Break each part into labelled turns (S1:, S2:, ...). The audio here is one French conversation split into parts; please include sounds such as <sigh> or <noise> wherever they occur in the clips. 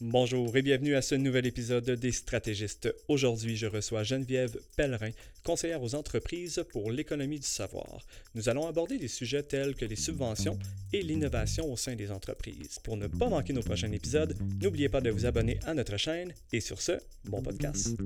S1: Bonjour et bienvenue à ce nouvel épisode des Stratégistes. Aujourd'hui, je reçois Geneviève Pellerin, conseillère aux entreprises pour l'économie du savoir. Nous allons aborder des sujets tels que les subventions et l'innovation au sein des entreprises. Pour ne pas manquer nos prochains épisodes, n'oubliez pas de vous abonner à notre chaîne et sur ce, bon podcast.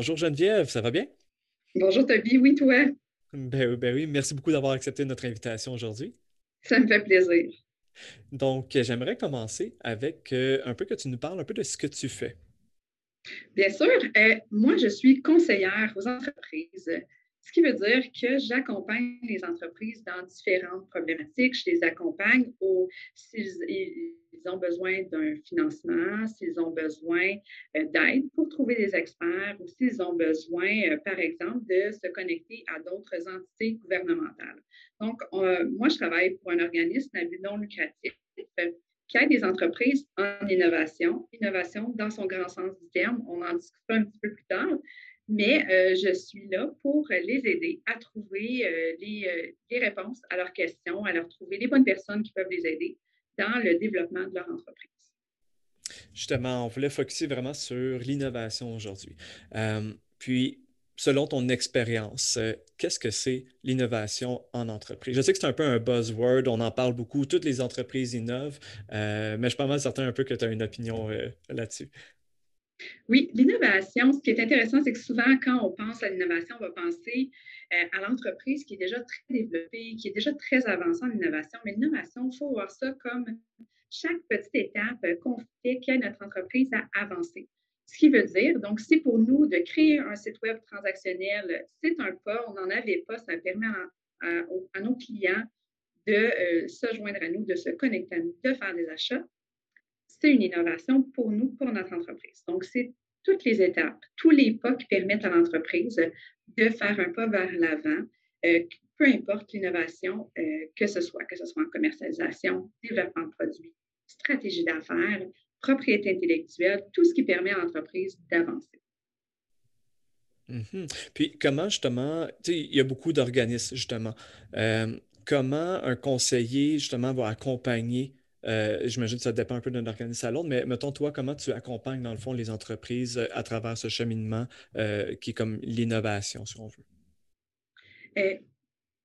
S1: Bonjour Geneviève, ça va bien?
S2: Bonjour Toby, oui, toi?
S1: Ben, ben oui, merci beaucoup d'avoir accepté notre invitation aujourd'hui.
S2: Ça me fait plaisir.
S1: Donc, j'aimerais commencer avec euh, un peu que tu nous parles un peu de ce que tu fais.
S2: Bien sûr, euh, moi, je suis conseillère aux entreprises, ce qui veut dire que j'accompagne les entreprises dans différentes problématiques. Je les accompagne au, ont besoin d'un financement, s'ils ont besoin euh, d'aide pour trouver des experts ou s'ils ont besoin, euh, par exemple, de se connecter à d'autres entités gouvernementales. Donc, moi, je travaille pour un organisme non lucratif qui aide des entreprises en innovation, innovation dans son grand sens du terme. On en discutera un petit peu plus tard, mais euh, je suis là pour les aider à trouver les, les, réponses à leurs questions, à leur trouver les bonnes personnes qui peuvent les aider dans le développement de leur entreprise.
S1: Justement, on voulait focuser vraiment sur l'innovation aujourd'hui. Euh, puis, selon ton expérience, euh, qu'est-ce que c'est l'innovation en entreprise? Je sais que c'est un peu un buzzword, on en parle beaucoup, toutes les entreprises innovent, euh, mais je suis pas mal certain un peu que tu as une opinion là-dessus.
S2: Oui, l'innovation, ce qui est intéressant, c'est que souvent, quand on pense à l'innovation, on va penser euh, à l'entreprise qui est déjà très développée, qui est déjà très avancée en innovation. Mais l'innovation, il faut voir ça comme chaque petite étape qu'on fait qui aide notre entreprise à avancer. Ce qui veut dire, donc, c'est pour nous de créer un site web transactionnel, c'est un pas, on n'en avait pas, ça permet à, nos clients de euh, se joindre à nous, de se connecter à nous, de faire des achats. C'est une innovation pour nous, pour notre entreprise. Donc, c'est toutes les étapes, tous les pas qui permettent à l'entreprise de faire un pas vers l'avant, euh, peu importe l'innovation euh, que ce soit, que ce soit en commercialisation, développement de produits, stratégie d'affaires, propriété intellectuelle, tout ce qui permet à l'entreprise d'avancer.
S1: Mm-hmm. Puis comment justement, il y a beaucoup d'organismes justement. Euh, comment un conseiller justement va accompagner euh, j'imagine que ça dépend un peu d'un organisme à l'autre, mais mettons, toi, comment tu accompagnes, dans le fond, les entreprises euh, à travers ce cheminement euh, qui est comme l'innovation, si on veut?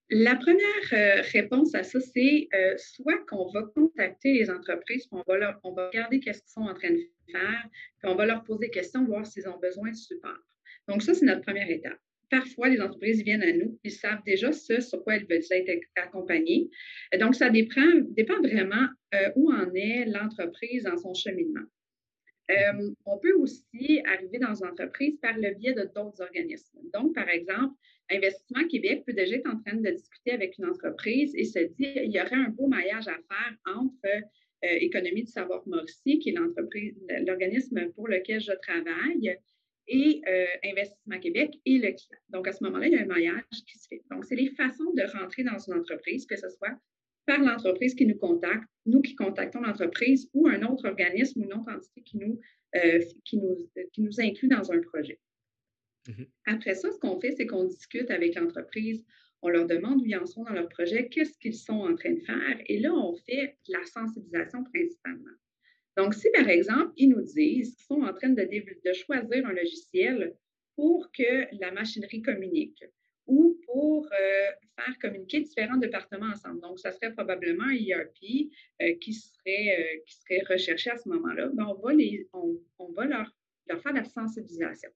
S2: la première réponse à ça, c'est soit qu'on va contacter les entreprises, on va, on va regarder qu'est-ce qu'ils sont en train de faire, puis on va leur poser des questions, voir s'ils ont besoin de support. Donc, ça, c'est notre première étape parfois, les entreprises viennent à nous, ils savent déjà ce sur quoi elles veulent être accompagnées. Donc, ça dépend, vraiment euh, où en est l'entreprise dans son cheminement. Euh, on peut aussi arriver dans une entreprise par le biais de d'autres organismes. Donc, par exemple, Investissement Québec peut déjà être en train de discuter avec une entreprise et se dire il y aurait un beau maillage à faire entre euh, Économie du savoir Mauricie, qui est l'organisme pour lequel je travaille, et euh, Investissement Québec et le client. Donc, à ce moment-là, il y a un maillage qui se fait. Donc, c'est les façons de rentrer dans une entreprise, que ce soit par l'entreprise qui nous contacte, nous qui contactons l'entreprise ou un autre organisme ou une autre entité qui nous, euh, qui nous, qui nous inclut dans un projet. Mm-hmm. Après ça, ce qu'on fait, c'est qu'on discute avec l'entreprise, on leur demande où ils en sont dans leur projet, qu'est-ce qu'ils sont en train de faire, et là, on fait la sensibilisation principalement. Donc, si par exemple, ils nous disent qu'ils sont en train de, choisir un logiciel pour que la machinerie communique ou pour euh, faire communiquer différents départements ensemble. Donc, ça serait probablement un ERP euh, qui, serait, euh, qui serait recherché à ce moment-là. Ben, on va, les, on, on va leur, leur faire la sensibilisation.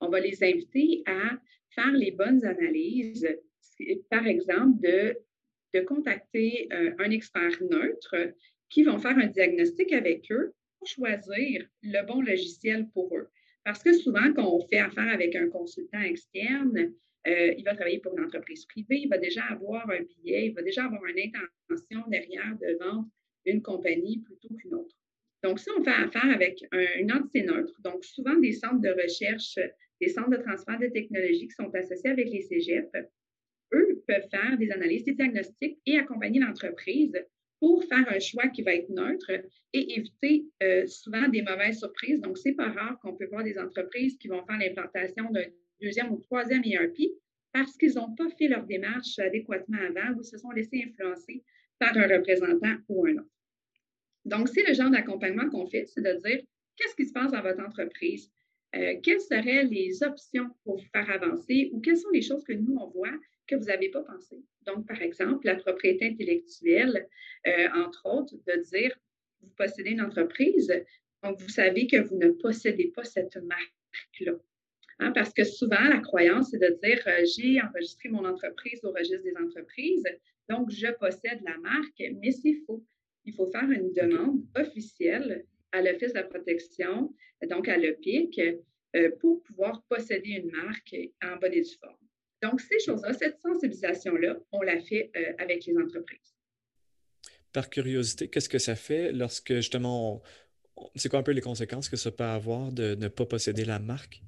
S2: On va les inviter à faire les bonnes analyses, par exemple, de, de contacter un expert neutre qui vont faire un diagnostic avec eux pour choisir le bon logiciel pour eux. Parce que souvent, quand on fait affaire avec un consultant externe, euh, il va travailler pour une entreprise privée, il va déjà avoir un billet, il va déjà avoir une intention derrière de vendre une compagnie plutôt qu'une autre. Donc, si on fait affaire avec une entité neutre, donc souvent des centres de recherche, des centres de transfert de technologie qui sont associés avec les cégeps, eux peuvent faire des analyses, des diagnostics et accompagner l'entreprise pour faire un choix qui va être neutre et éviter euh, souvent des mauvaises surprises. Donc, c'est pas rare qu'on peut voir des entreprises qui vont faire l'implantation d'un deuxième ou troisième ERP parce qu'ils n'ont pas fait leur démarche adéquatement avant ou se sont laissés influencer par un représentant ou un autre. Donc, c'est le genre d'accompagnement qu'on fait, c'est de dire qu'est-ce qui se passe dans votre entreprise, euh, quelles seraient les options pour vous faire avancer ou quelles sont les choses que nous, on voit que vous n'avez pas pensé. Donc, par exemple, la propriété intellectuelle, euh, entre autres, de dire, vous possédez une entreprise, donc vous savez que vous ne possédez pas cette marque-là. Hein, parce que souvent, la croyance, c'est de dire, euh, j'ai enregistré mon entreprise au registre des entreprises, donc je possède la marque, mais c'est faux. Il faut faire une demande officielle à l'Office de la protection, donc à l'OPIC, euh, pour pouvoir posséder une marque en bonne et due forme. Donc, ces choses-là, cette sensibilisation-là, on la fait euh, avec les entreprises.
S1: Par curiosité, qu'est-ce que ça fait lorsque justement, c'est quoi un peu les conséquences que ça peut avoir de ne pas posséder la marque?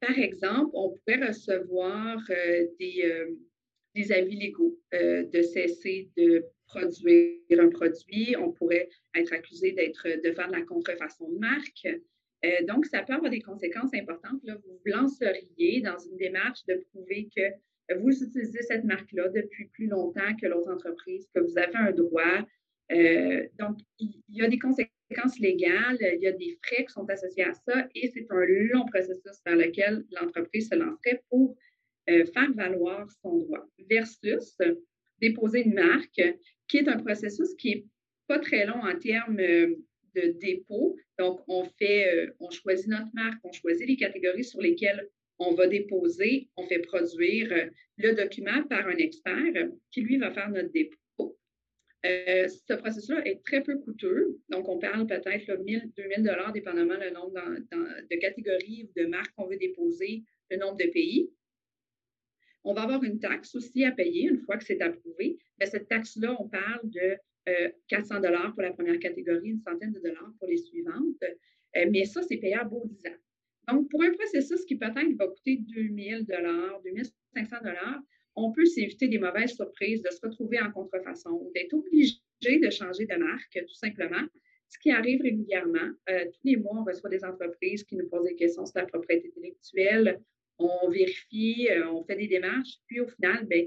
S2: Par exemple, on pourrait recevoir euh, des, des, avis légaux de cesser de produire un produit. On pourrait être accusé d'être de faire de la contrefaçon de marque. Euh, donc, ça peut avoir des conséquences importantes. Là. Vous vous lanceriez dans une démarche de prouver que vous utilisez cette marque-là depuis plus longtemps que l'autre entreprise, que vous avez un droit. Euh, donc, il y a des conséquences légales, il y a des frais qui sont associés à ça et c'est un long processus dans lequel l'entreprise se lancerait pour euh, faire valoir son droit versus déposer une marque qui est un processus qui n'est pas très long en termes de dépôt. Donc, on fait, euh, on choisit notre marque, on choisit les catégories sur lesquelles on va déposer, on fait produire euh, le document par un expert qui, lui, va faire notre dépôt. Euh, ce processus-là est très peu coûteux. Donc, on parle peut-être de 1000, 2000 dollars, dépendamment le nombre de catégories ou de marques qu'on veut déposer, le nombre de pays. On va avoir une taxe aussi à payer une fois que c'est approuvé. Mais cette taxe-là, on parle de 400 euh, dollars pour la première catégorie, une centaine de dollars pour les suivantes. Euh, mais ça, c'est payable au 10 ans. Donc, pour un processus qui peut-être va coûter 2000 dollars, 2500 dollars, on peut s'éviter des mauvaises surprises, de se retrouver en contrefaçon, d'être obligé de changer de marque, tout simplement, ce qui arrive régulièrement. Euh, tous les mois, on reçoit des entreprises qui nous posent des questions sur la propriété intellectuelle. On vérifie, on fait des démarches, puis au final, bien,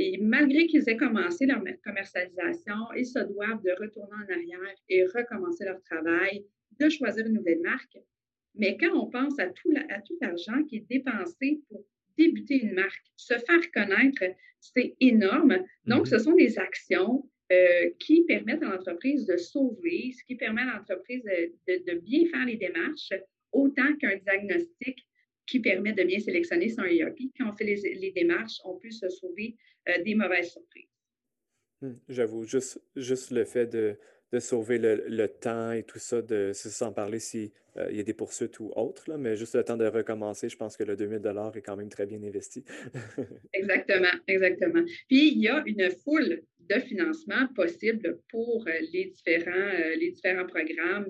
S2: et malgré qu'ils aient commencé leur commercialisation, ils se doivent de retourner en arrière et recommencer leur travail, de choisir une nouvelle marque. Mais quand on pense à tout, l'argent qui est dépensé pour débuter une marque, se faire connaître, c'est énorme. Donc, ce mhm. sont des actions euh, qui permettent à l'entreprise de sauver, ce qui permet à l'entreprise de, bien faire les démarches, autant qu'un diagnostic qui permet de bien sélectionner son ERP. Quand on fait les, démarches, on peut se sauver euh, des mauvaises surprises.
S1: Hmm, j'avoue, juste, juste le fait de, de sauver le, le, temps et tout ça, de, sans parler s'il euh, il y a des poursuites ou autres, mais juste le temps de recommencer, je pense que le 2000 est quand même très bien investi. <laughs>
S2: exactement, exactement. Puis, il y a une foule de financement possible pour euh, les différents, les différents programmes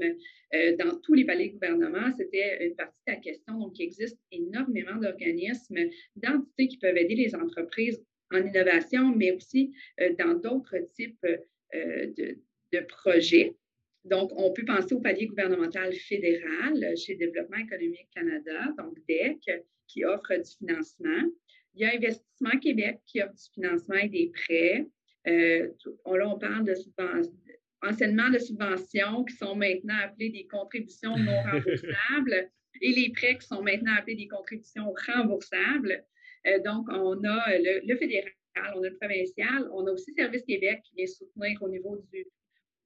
S2: dans tous les paliers de gouvernement. C'était une partie de la question. Donc, il existe énormément d'organismes, d'entités qui peuvent aider les entreprises en innovation, mais aussi euh, dans d'autres types euh, de, projets. Donc, on peut penser au palier gouvernemental fédéral chez Développement économique Canada, donc DEC, qui offre du financement. Il y a Investissement Québec qui offre du financement et des prêts. Euh, là, on parle de enseignement de subventions qui sont maintenant appelées des contributions non <laughs> remboursables et les prêts qui sont maintenant appelés des contributions remboursables. Euh, donc, on a euh, le, fédéral, on a le provincial, on a aussi Service Québec qui vient soutenir au niveau du,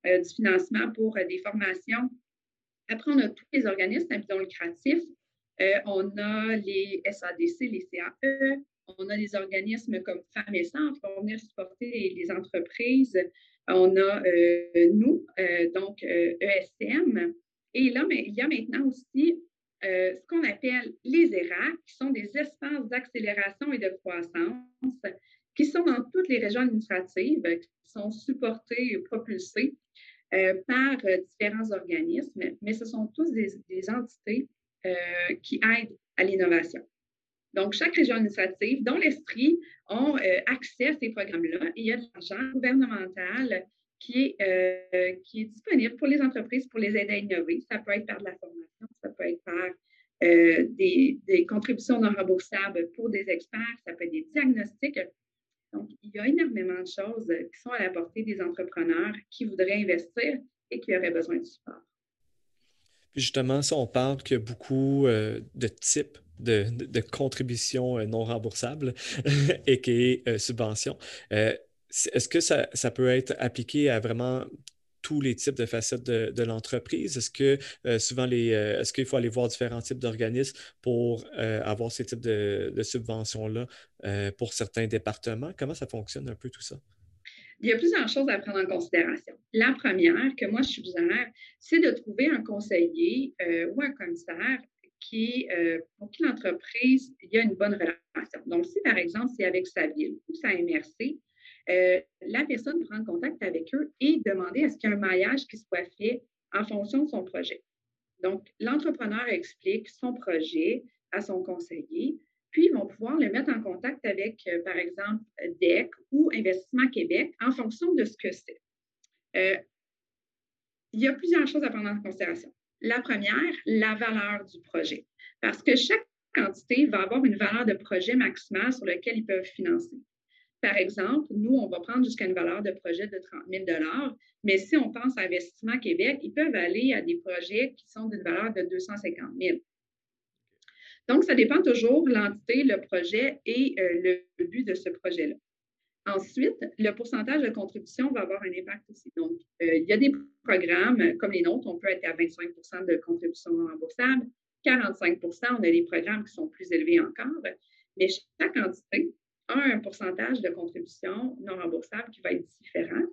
S2: euh, financement pour des formations. Après, on a tous les organismes à but lucratif. on a les SADC, les CAE, on a des organismes comme Femmes et Centres qui vont venir supporter les, entreprises. On a nous, donc ESM. E et là, il y a maintenant aussi euh, ce qu'on appelle les ERAC, qui sont des espaces d'accélération et de croissance, qui sont dans toutes les régions administratives, qui sont supportés et propulsés euh, par euh, différents organismes, mais ce sont tous des, entités qui aident à l'innovation. Donc, chaque région administrative, dont l'Estrie, ont euh, accès à ces programmes-là il y a de l'argent gouvernemental qui est, euh, qui est disponible pour les entreprises pour les aider à innover. Ça peut être par de la formation, ça peut être par euh, des, contributions non remboursables pour des experts, ça peut être des diagnostics. Donc, il y a énormément de choses qui sont à la portée des entrepreneurs qui voudraient investir et qui auraient besoin de support.
S1: justement, ça, on parle qu'il y a beaucoup de types de, contributions euh, non remboursables <laughs> et qui est subvention. Euh, est-ce que ça, ça, peut être appliqué à vraiment tous les types de facettes de, l'entreprise? Est-ce que euh, souvent les est-ce qu'il faut aller voir différents types d'organismes pour avoir ces types de, subventions-là pour certains départements? Comment ça fonctionne un peu tout ça?
S2: Il y a plusieurs choses à prendre en considération. La première que moi je suggère, c'est de trouver un conseiller ou un commissaire qui, euh, pour qui l'entreprise, il y a une bonne relation. Donc, si par exemple, c'est avec sa ville ou sa MRC, euh, la personne prend contact avec eux et demander à ce qu'il y ait un maillage qui soit fait en fonction de son projet. Donc, l'entrepreneur explique son projet à son conseiller, puis ils vont pouvoir le mettre en contact avec, euh, par exemple, DEC ou Investissement Québec en fonction de ce que c'est. il y a plusieurs choses à prendre en considération. La première, la valeur du projet. Parce que chaque quantité va avoir une valeur de projet maximale sur laquelle ils peuvent financer. Par exemple, nous, on va prendre jusqu'à une valeur de projet de 30 000 mais si on pense à Investissement Québec, ils peuvent aller à des projets qui sont d'une valeur de 250 000 Donc, ça dépend toujours l'entité, le projet et euh, le but de ce projet-là. Ensuite, le pourcentage de contribution va avoir un impact aussi. Donc, euh, il y a des programmes comme les nôtres, on peut être à 25% de contribution non remboursable, 45% on a des programmes qui sont plus élevés encore, mais chaque entité un pourcentage de contribution non remboursable qui va être différent.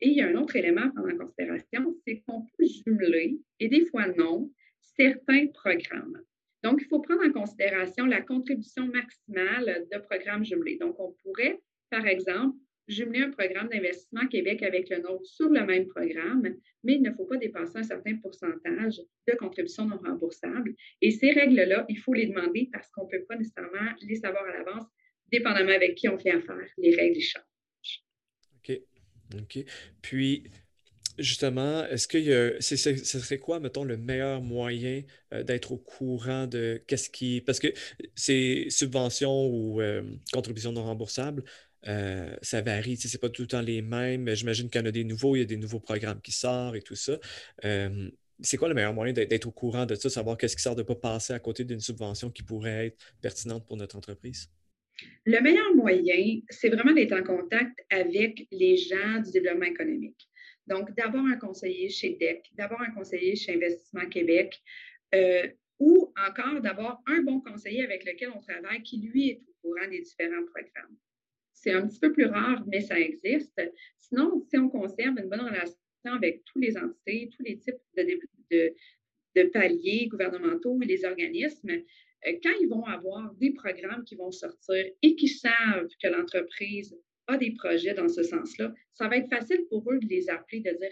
S2: Et il y a un autre élément à prendre en considération, c'est qu'on peut jumeler, et des fois non, certains programmes. Donc, il faut prendre en considération la contribution maximale de programmes jumelés. Donc, on pourrait par exemple, jumeler un programme d'investissement Québec avec le nôtre sur le même programme, mais il ne faut pas dépasser un certain pourcentage de contributions non remboursables. Et ces règles-là, il faut les demander parce qu'on ne peut pas nécessairement les savoir à l'avance, dépendamment avec qui on fait affaire. Les règles changent.
S1: OK. OK. Puis, justement, est-ce que ce serait quoi, mettons, le meilleur moyen euh, d'être au courant de qu'est-ce qui. Parce que ces subventions ou euh, contributions non remboursables, euh, ça varie, ce n'est pas tout le temps les mêmes. J'imagine qu'il y en a des nouveaux, il y a des nouveaux programmes qui sortent et tout ça. C'est quoi le meilleur moyen d'être au courant de ça, savoir qu'est-ce qui sort de ne pas passer à côté d'une subvention qui pourrait être pertinente pour notre entreprise?
S2: Le meilleur moyen, c'est vraiment d'être en contact avec les gens du développement économique. Donc, d'avoir un conseiller chez DEC, d'avoir un conseiller chez Investissement Québec, euh, ou encore d'avoir un bon conseiller avec lequel on travaille qui, lui, est au courant des différents programmes. C'est un petit peu plus rare, mais ça existe. Sinon, si on conserve une bonne relation avec tous les entités, tous les types de, paliers gouvernementaux et les organismes, quand ils vont avoir des programmes qui vont sortir et qui savent que l'entreprise a des projets dans ce sens-là, ça va être facile pour eux de les appeler, de dire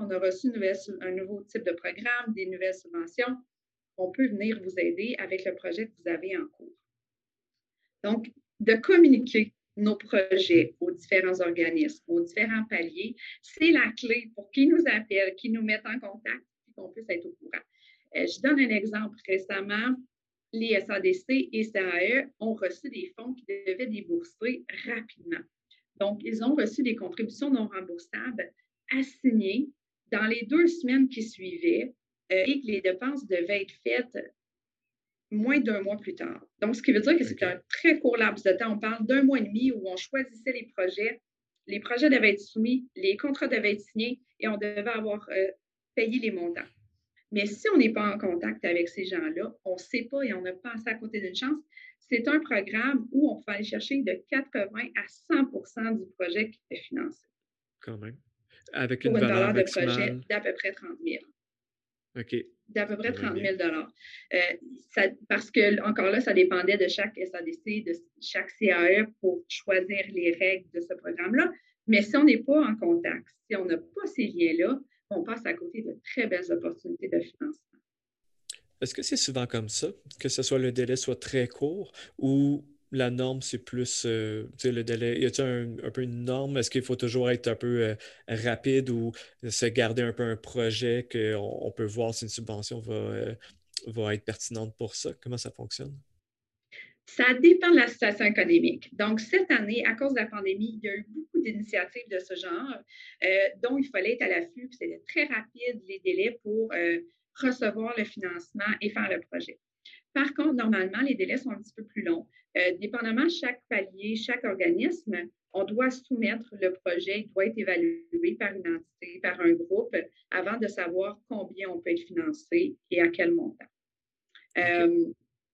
S2: on a reçu un nouveau type de programme, des nouvelles subventions. On peut venir vous aider avec le projet que vous avez en cours. Donc, de communiquer nos projets aux différents organismes, aux différents paliers, c'est la clé pour qu'ils nous appellent, qu'ils nous mettent en contact et qu'on puisse être au courant. Euh, je donne un exemple. Récemment, les SADC et CAE ont reçu des fonds qui devaient débourser rapidement. Donc, ils ont reçu des contributions non remboursables assignées dans les deux semaines qui suivaient euh, et que les dépenses devaient être faites moins d'un mois plus tard. Donc, ce qui veut dire que c'est un très court laps de temps. On parle d'un mois et demi où on choisissait les projets, les projets devaient être soumis, les contrats devaient être signés et on devait avoir euh, payé les montants. Mais si on n'est pas en contact avec ces gens-là, on ne sait pas et on a passé à côté d'une chance. C'est un programme où on peut aller chercher de 80 à 100% du projet qui est financé.
S1: Quand même. Avec une, valeur, de projet
S2: d'à peu près 30 000.
S1: OK
S2: d'à peu près 30 000 euh, ça, Parce que, encore là, ça dépendait de chaque SADC, de chaque CAE pour choisir les règles de ce programme-là. Mais si on n'est pas en contact, si on n'a pas ces liens-là, on passe à côté de très belles opportunités de financement.
S1: Est-ce que c'est souvent comme ça, que ce soit le délai soit très court ou la norme, c'est plus euh, le délai. Y a-t-il un, peu une norme? Est-ce qu'il faut toujours être un peu euh, rapide ou se garder un peu un projet qu'on on peut voir si une subvention va, euh, va être pertinente pour ça? Comment ça fonctionne?
S2: Ça dépend de la situation économique. Donc, cette année, à cause de la pandémie, il y a eu beaucoup d'initiatives de ce genre dont il fallait être à l'affût. C'était très rapide les délais pour recevoir le financement et faire le projet. Par contre, normalement, les délais sont un petit peu plus longs. Euh, dépendamment chaque palier, chaque organisme, on doit soumettre le projet, il doit être évalué par une entité, par un groupe, avant de savoir combien on peut être financé et à quel montant. Euh,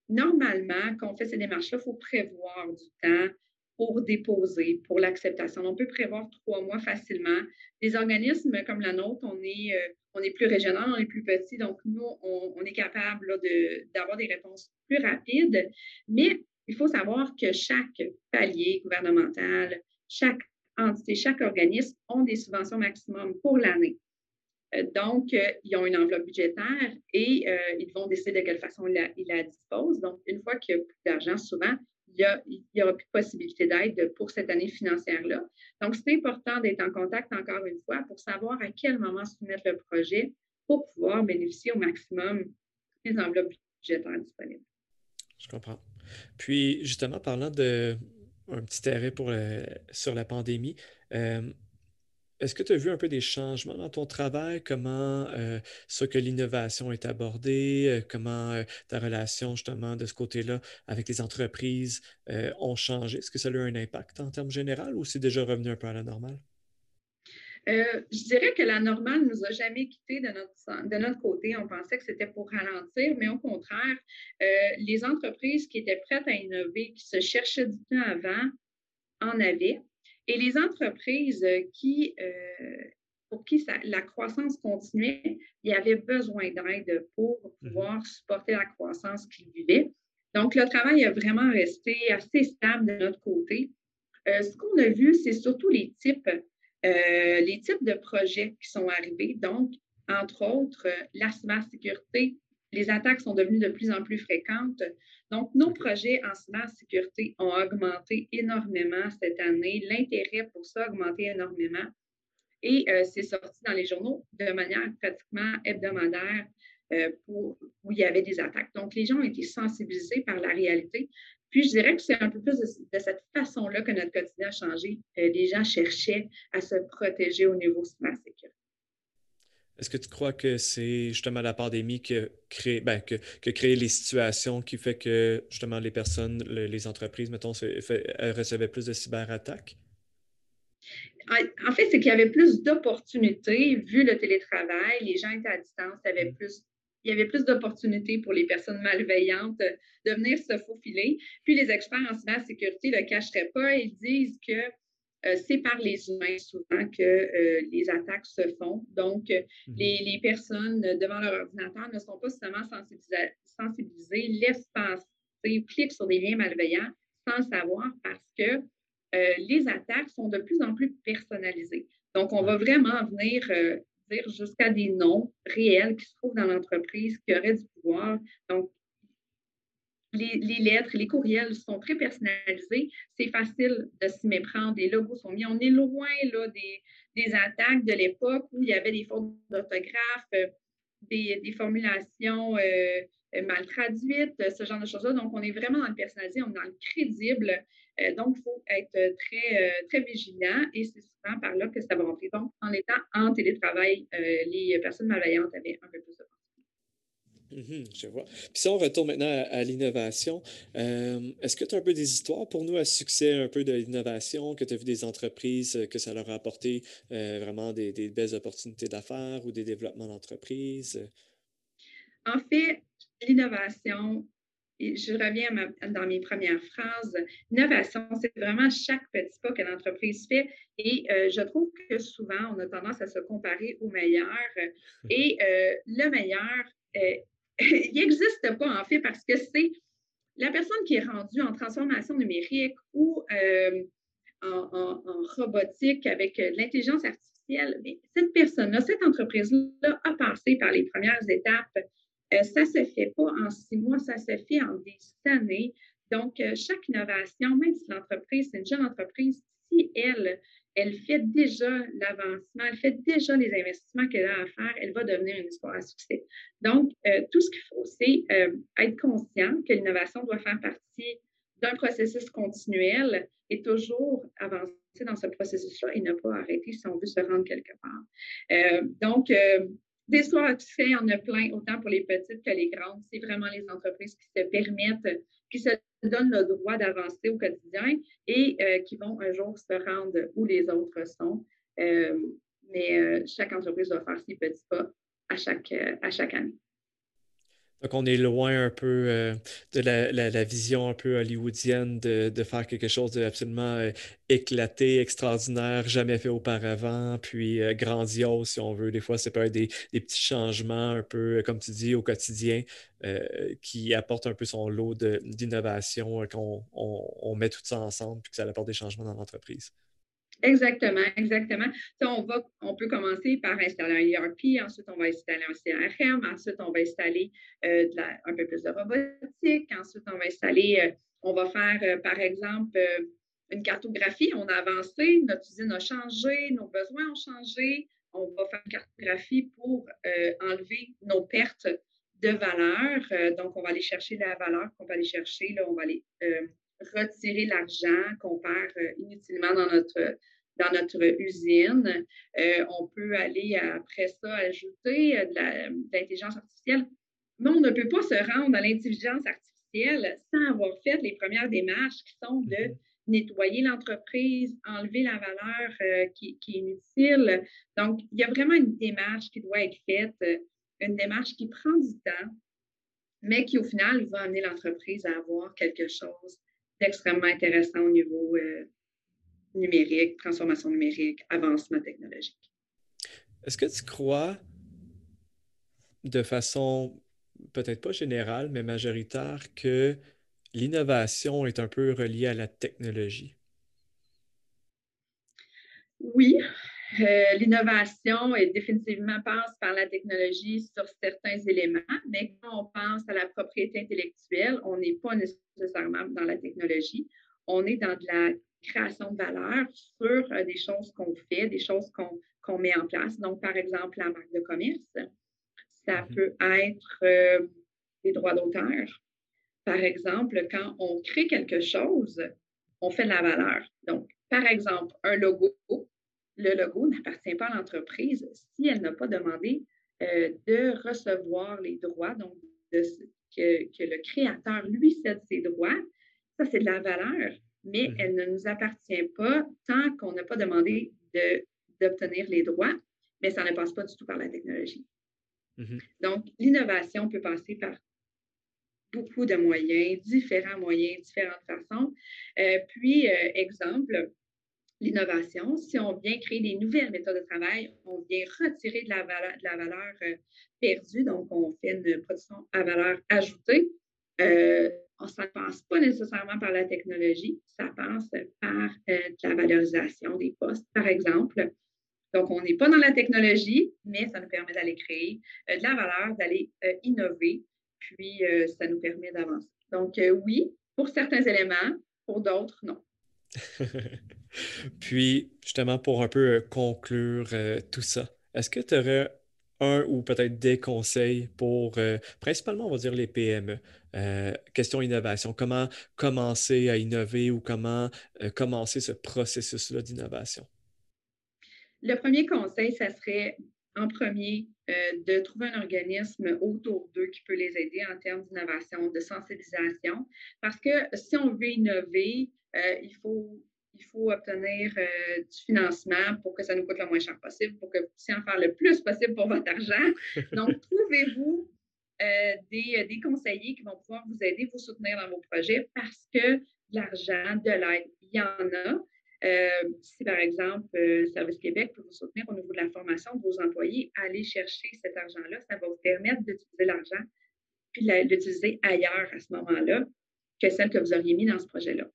S2: normalement, quand on fait ces démarches-là, il faut prévoir du temps pour déposer, pour l'acceptation. On peut prévoir trois mois facilement. Des organismes comme la nôtre, on est, euh, on est plus régional, on est plus petit, donc nous, on, on est capable d'avoir des réponses plus rapides, mais il faut savoir que chaque palier gouvernemental, chaque entité, chaque organisme ont des subventions maximum pour l'année. Euh, donc, euh, ils ont une enveloppe budgétaire et euh, ils vont décider de quelle façon ils la, disposent. Donc, une fois qu'il y a plus d'argent, souvent, il n'y aura plus de possibilité d'aide pour cette année financière-là. Donc, c'est important d'être en contact encore une fois pour savoir à quel moment soumettre le projet pour pouvoir bénéficier au maximum des enveloppes budgétaires disponibles.
S1: Je comprends. Puis, justement, parlant de un petit arrêt sur la pandémie, est-ce que tu as vu un peu des changements dans ton travail? Comment euh, ce que l'innovation est abordée? Euh, comment ta relation justement de ce côté-là avec les entreprises ont changé? Est-ce que ça a eu un impact en termes généraux ou c'est déjà revenu un peu à la normale?
S2: Euh, je dirais que la normale ne nous a jamais quittés de notre, de notre côté. On pensait que c'était pour ralentir, mais au contraire, euh, les entreprises qui étaient prêtes à innover, qui se cherchaient du temps avant, en avaient. Et les entreprises qui, euh, pour qui la croissance continuait, il y avait besoin d'aide pour mmh pouvoir supporter la croissance qu'ils vivaient. Donc, le travail a vraiment resté assez stable de notre côté. ce qu'on a vu, c'est surtout les types euh, les types de projets qui sont arrivés, donc, entre autres, euh, la cybersécurité, les attaques sont devenues de plus en plus fréquentes. Donc, nos projets en cybersécurité ont augmenté énormément cette année. L'intérêt pour ça a augmenté énormément. Et euh, c'est sorti dans les journaux de manière pratiquement hebdomadaire où il y avait des attaques. Donc, les gens ont été sensibilisés par la réalité. Puis, je dirais que c'est un peu plus de, cette façon-là que notre quotidien a changé. Euh, les gens cherchaient à se protéger au niveau cybersécurité.
S1: Est-ce que tu crois que c'est justement la pandémie qui a créé, ben, que, les situations qui fait que justement les personnes, les entreprises, mettons, recevaient plus de cyberattaques?
S2: En fait, c'est qu'il y avait plus d'opportunités vu le télétravail. Les gens étaient à distance, il y avait plus il y avait plus d'opportunités pour les personnes malveillantes de venir se faufiler. Puis les experts en cybersécurité ne le cacheraient pas. Ils disent que euh, c'est par les humains souvent que euh, les attaques se font. Donc, euh, mhm. les, personnes devant leur ordinateur ne sont pas seulement sensibilisées, laissent passer, cliquent sur des liens malveillants sans le savoir parce que les attaques sont de plus en plus personnalisées. Donc, on va vraiment venir dire jusqu'à des noms réels qui se trouvent dans l'entreprise, qui auraient du pouvoir. Donc, les, lettres, les courriels sont très personnalisés. C'est facile de s'y méprendre. Les logos sont mis. On est loin là, des, attaques de l'époque où il y avait des fautes d'orthographe, euh, des, formulations euh, mal traduites, ce genre de choses-là. Donc, on est vraiment dans le personnalisé, on est dans le crédible. Euh, donc, il faut être très, très vigilant et c'est souvent par là que ça va rentrer. Donc, en étant en télétravail, les personnes malveillantes avaient un peu
S1: Mhm, je vois. Puis si on retourne maintenant à, l'innovation, euh, est-ce que tu as un peu des histoires pour nous à succès un peu de l'innovation, que tu as vu des entreprises, euh, que ça leur a apporté euh, vraiment des, belles opportunités d'affaires ou des développements d'entreprise?
S2: En fait, l'innovation, je reviens dans mes premières phrases, l'innovation, c'est vraiment chaque petit pas que l'entreprise fait. Et je trouve que souvent, on a tendance à se comparer au meilleur. Et le meilleur, <laughs> il n'existe pas, en fait, parce que c'est la personne qui est rendue en transformation numérique ou euh, en, robotique avec euh, l'intelligence artificielle, mais cette personne-là, cette entreprise-là a passé par les premières étapes ça ne se fait pas en six mois, ça se fait en des années. Donc, chaque innovation, même si l'entreprise, c'est une jeune entreprise, si elle, elle fait déjà l'avancement, elle fait déjà les investissements qu'elle a à faire, elle va devenir une histoire à succès. Donc, tout ce qu'il faut, c'est être conscient que l'innovation doit faire partie d'un processus continuel et toujours avancer dans ce processus-là et ne pas arrêter si on veut se rendre quelque part. Euh, donc, euh, des histoires à il y en a plein, autant pour les petites que les grandes. C'est vraiment les entreprises qui se permettent, qui se donnent le droit d'avancer au quotidien et euh, qui vont un jour se rendre où les autres sont. mais chaque entreprise doit faire ses petits pas à chaque année.
S1: Donc, on est loin un peu euh, de la, vision un peu hollywoodienne de, faire quelque chose d'absolument euh, éclaté, extraordinaire, jamais fait auparavant, puis euh, grandiose, si on veut. Des fois, c'est pas des, des, petits changements un peu, comme tu dis, au quotidien, qui apportent un peu son lot d'innovation, qu'on on, met tout ça ensemble, puis que ça apporte des changements dans l'entreprise.
S2: Exactement, exactement. on, va, on peut commencer par installer un ERP, ensuite on va installer un CRM, ensuite on va installer euh, un peu plus de robotique, ensuite on va installer, euh, on va faire euh, par exemple une cartographie, on a avancé, notre usine a changé, nos besoins ont changé, on va faire une cartographie pour enlever nos pertes de valeur. donc on va aller chercher la valeur qu'on va aller chercher, là, on va aller retirer l'argent qu'on perd inutilement dans notre dans notre usine. Euh, on peut aller après ça ajouter euh, de l'intelligence artificielle. Mais on ne peut pas se rendre à l'intelligence artificielle sans avoir fait les premières démarches qui sont de mm-hmm. nettoyer l'entreprise, enlever la valeur euh, qui, qui, est inutile. Donc, il y a vraiment une démarche qui doit être faite, une démarche qui prend du temps, mais qui au final va amener l'entreprise à avoir quelque chose d'extrêmement intéressant au niveau numérique, transformation numérique, avancement technologique.
S1: Est-ce que tu crois, de façon peut-être pas générale, mais majoritaire, que l'innovation est un peu reliée à la technologie?
S2: Oui, euh, l'innovation est définitivement passe par la technologie sur certains éléments, mais quand on pense à la propriété intellectuelle, on n'est pas nécessairement dans la technologie, on est dans de la création de valeur sur euh, des choses qu'on fait, des choses qu'on met en place. Donc, par exemple, la marque de commerce, ça mm-hmm. peut être euh, des droits d'auteur. Par exemple, quand on crée quelque chose, on fait de la valeur. Donc, par exemple, un logo, le logo n'appartient pas à l'entreprise si elle n'a pas demandé euh, de recevoir les droits, donc que, que, le créateur lui cède ses droits. Ça, c'est de la valeur mais mmh elle ne nous appartient pas tant qu'on n'a pas demandé d'obtenir les droits, mais ça ne passe pas du tout par la technologie. Mmh Donc, l'innovation peut passer par beaucoup de moyens, différents moyens, différentes façons. Euh, puis, euh, exemple, l'innovation, si on vient créer des nouvelles méthodes de travail, on vient retirer de la valeur, de la valeur euh, perdue, donc on fait une production à valeur ajoutée ça ne passe pas nécessairement par la technologie, ça passe par euh, la valorisation des postes, par exemple. Donc, on n'est pas dans la technologie, mais ça nous permet d'aller créer euh, de la valeur, d'aller euh, innover, puis ça nous permet d'avancer. Donc, oui, pour certains éléments, pour d'autres, non. <laughs>
S1: puis, justement, pour un peu conclure tout ça, est-ce que tu aurais un ou peut-être des conseils pour, principalement, on va dire, les PME? Euh, question innovation, comment commencer à innover ou comment euh, commencer ce processus-là d'innovation?
S2: Le premier conseil, ça serait en premier euh, de trouver un organisme autour d'eux qui peut les aider en termes d'innovation, de sensibilisation, parce que si on veut innover, il faut il faut obtenir du financement pour que ça nous coûte le moins cher possible, pour que vous puissiez en faire le plus possible pour votre argent. Donc, <laughs> trouvez-vous euh, euh, des, conseillers qui vont pouvoir vous aider, vous soutenir dans vos projets parce que l'argent, de l'aide, il y en a. Euh, si par exemple, Service Québec peut vous soutenir au niveau de la formation de vos employés, allez chercher cet argent-là. Ça va vous permettre d'utiliser l'argent puis l'utiliser ailleurs à ce moment-là que celle que vous auriez mis dans ce projet-là.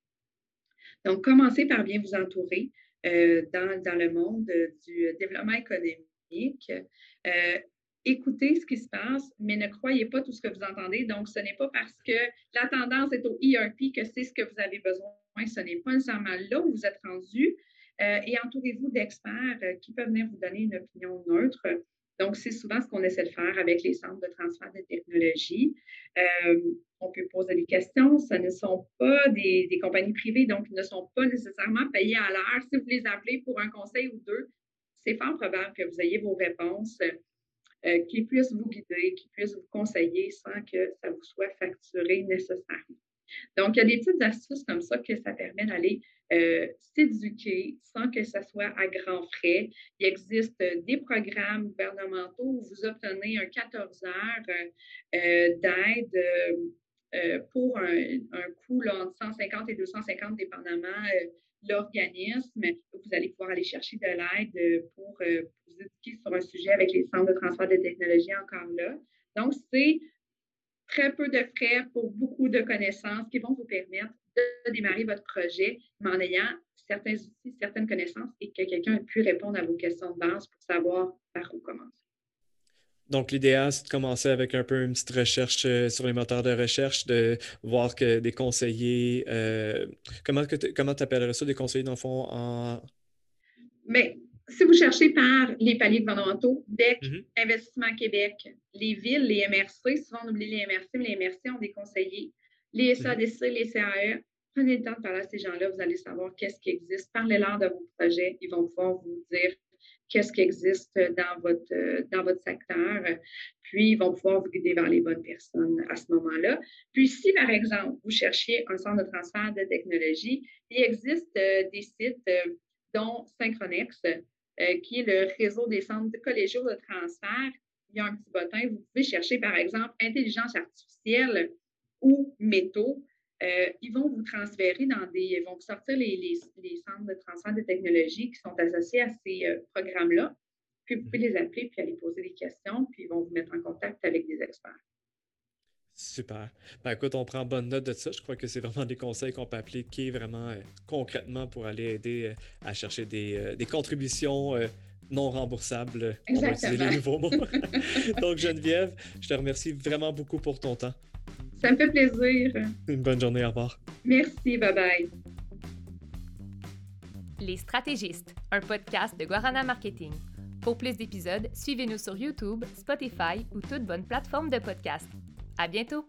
S2: Donc, commencez par bien vous entourer dans, dans, le monde du développement économique. écoutez ce qui se passe, mais ne croyez pas tout ce que vous entendez. Donc, ce n'est pas parce que la tendance est au ERP que c'est ce que vous avez besoin. Ce n'est pas nécessairement là où vous êtes rendu. Euh, et entourez-vous d'experts euh, qui peuvent venir vous donner une opinion neutre. Donc, c'est souvent ce qu'on essaie de faire avec les centres de transfert de technologie. Euh, on peut poser des questions. Ce ne sont pas des, des, compagnies privées, donc ils ne sont pas nécessairement payés à l'heure. Si vous les appelez pour un conseil ou deux, c'est fort probable que vous ayez vos réponses qui puissent vous guider, qui puissent vous conseiller sans que ça vous soit facturé nécessairement. Donc, il y a des petites astuces comme ça que ça permet d'aller euh, s'éduquer sans que ça soit à grands frais. Il existe des programmes gouvernementaux où vous obtenez un 14 heures euh, d'aide pour un, coût entre 150 et 250, dépendamment l'organisme, vous allez pouvoir aller chercher de l'aide euh, pour euh, vous éduquer sur un sujet avec les centres de transfert de technologie encore là. Donc, c'est très peu de frais pour beaucoup de connaissances qui vont vous permettre de démarrer votre projet, mais en ayant certains outils, certaines connaissances et que quelqu'un ait pu répondre à vos questions de base pour savoir par où commencer.
S1: Donc, l'idéal, c'est de commencer avec un peu une petite recherche euh, sur les moteurs de recherche, de voir que des conseillers, euh, comment tu appellerais ça, des conseillers dans le fond en.
S2: Mais si vous cherchez par les paliers gouvernementaux, DEC, mm-hmm. Investissement Québec, les villes, les MRC, souvent on oublie les MRC, mais les MRC ont des conseillers, les SADC, mm-hmm. les CAE. Prenez le temps de parler à ces gens-là, vous allez savoir qu'est-ce qui existe. Parlez-leur de vos projets, ils vont pouvoir vous dire qu'est-ce qui existe dans votre, dans votre secteur. Puis, ils vont pouvoir vous guider vers les bonnes personnes à ce moment-là. Puis, si, par exemple, vous cherchiez un centre de transfert de technologie, il existe euh, des sites, euh, dont Synchronex, qui est le réseau des centres collégiaux de transfert. Il y a un petit bottin. Vous pouvez chercher, par exemple, intelligence artificielle ou métaux. Euh, ils vont vous transférer dans des, ils vont sortir les, les, centres de transfert de technologie qui sont associés à ces euh, programmes-là. Puis vous pouvez les appeler, puis aller poser des questions, puis ils vont vous mettre en contact avec des experts.
S1: Super. Ben, écoute, on prend bonne note de ça. Je crois que c'est vraiment des conseils qu'on peut appliquer vraiment euh, concrètement pour aller aider à chercher des, des contributions non remboursables.
S2: Exactement. On va utiliser les nouveaux
S1: mots. <laughs> Donc, Geneviève, je te remercie vraiment beaucoup pour ton temps.
S2: Ça me fait plaisir.
S1: Une bonne journée, au revoir.
S2: Merci, bye bye.
S3: Les stratégistes, un podcast de Guarana Marketing. Pour plus d'épisodes, suivez-nous sur YouTube, Spotify ou toute bonne plateforme de podcast. À bientôt!